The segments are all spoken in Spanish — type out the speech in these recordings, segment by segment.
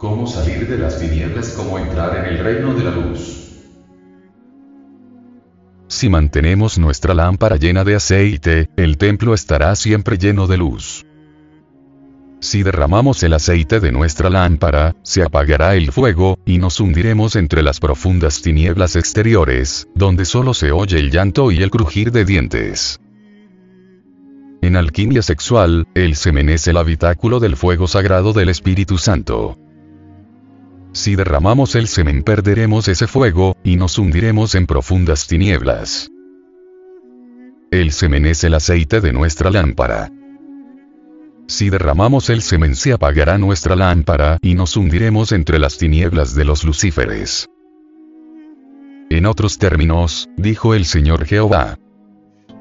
Cómo salir de las tinieblas, cómo entrar en el reino de la luz. Si mantenemos nuestra lámpara llena de aceite, el templo estará siempre lleno de luz. Si derramamos el aceite de nuestra lámpara, se apagará el fuego, y nos hundiremos entre las profundas tinieblas exteriores, donde solo se oye el llanto y el crujir de dientes. En alquimia sexual, el semen es el habitáculo del fuego sagrado del Espíritu Santo. Si derramamos el semen perderemos ese fuego, y nos hundiremos en profundas tinieblas. El semen es el aceite de nuestra lámpara. Si derramamos el semen se apagará nuestra lámpara y nos hundiremos entre las tinieblas de los lucíferes. En otros términos, dijo el Señor Jehová.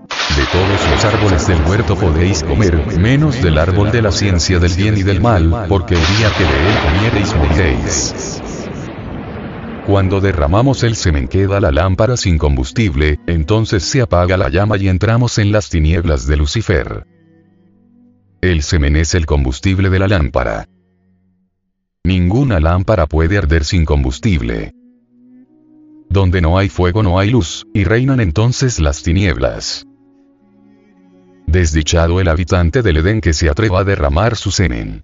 De todos los árboles del huerto podéis comer, menos del árbol de la ciencia del bien y del mal, porque el día que de él comiereis moriréis. Cuando derramamos el semen queda la lámpara sin combustible, entonces se apaga la llama y entramos en las tinieblas de Lucifer. El semen es el combustible de la lámpara. Ninguna lámpara puede arder sin combustible. Donde no hay fuego no hay luz, y reinan entonces las tinieblas. Desdichado el habitante del Edén que se atreva a derramar su semen.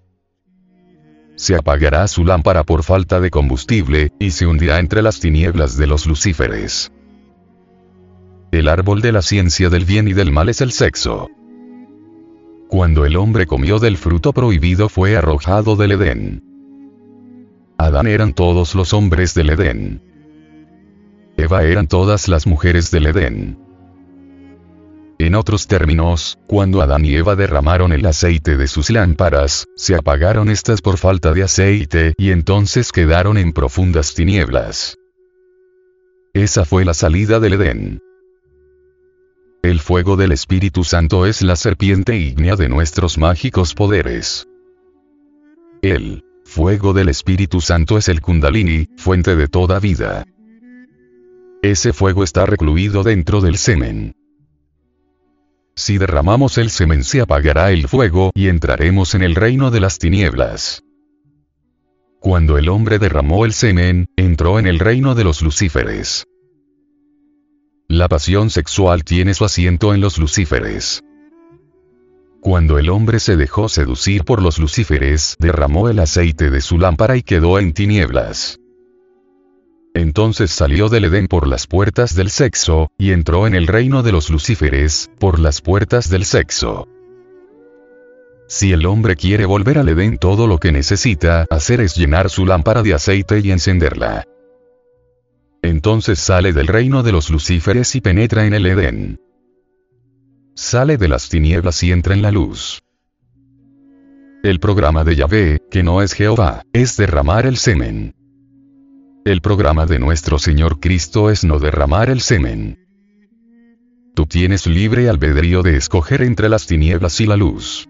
Se apagará su lámpara por falta de combustible, y se hundirá entre las tinieblas de los lucíferes. El árbol de la ciencia del bien y del mal es el sexo. Cuando el hombre comió del fruto prohibido fue arrojado del Edén. Adán eran todos los hombres del Edén. Eva eran todas las mujeres del Edén. En otros términos, cuando Adán y Eva derramaron el aceite de sus lámparas, se apagaron estas por falta de aceite y entonces quedaron en profundas tinieblas. Esa fue la salida del Edén. El fuego del Espíritu Santo es la serpiente ígnea de nuestros mágicos poderes. El fuego del Espíritu Santo es el Kundalini, fuente de toda vida. Ese fuego está recluido dentro del semen. Si derramamos el semen se apagará el fuego y entraremos en el reino de las tinieblas. Cuando el hombre derramó el semen, entró en el reino de los lucíferes. La pasión sexual tiene su asiento en los lucíferes. Cuando el hombre se dejó seducir por los lucíferes, derramó el aceite de su lámpara y quedó en tinieblas. Entonces salió del Edén por las puertas del sexo, y entró en el reino de los lucíferes, por las puertas del sexo. Si el hombre quiere volver al Edén todo lo que necesita hacer es llenar su lámpara de aceite y encenderla. Entonces sale del reino de los lucíferes y penetra en el Edén. Sale de las tinieblas y entra en la luz. El programa de Yahvé, que no es Jehová, es derramar el semen. El programa de nuestro Señor Cristo es no derramar el semen. Tú tienes libre albedrío de escoger entre las tinieblas y la luz.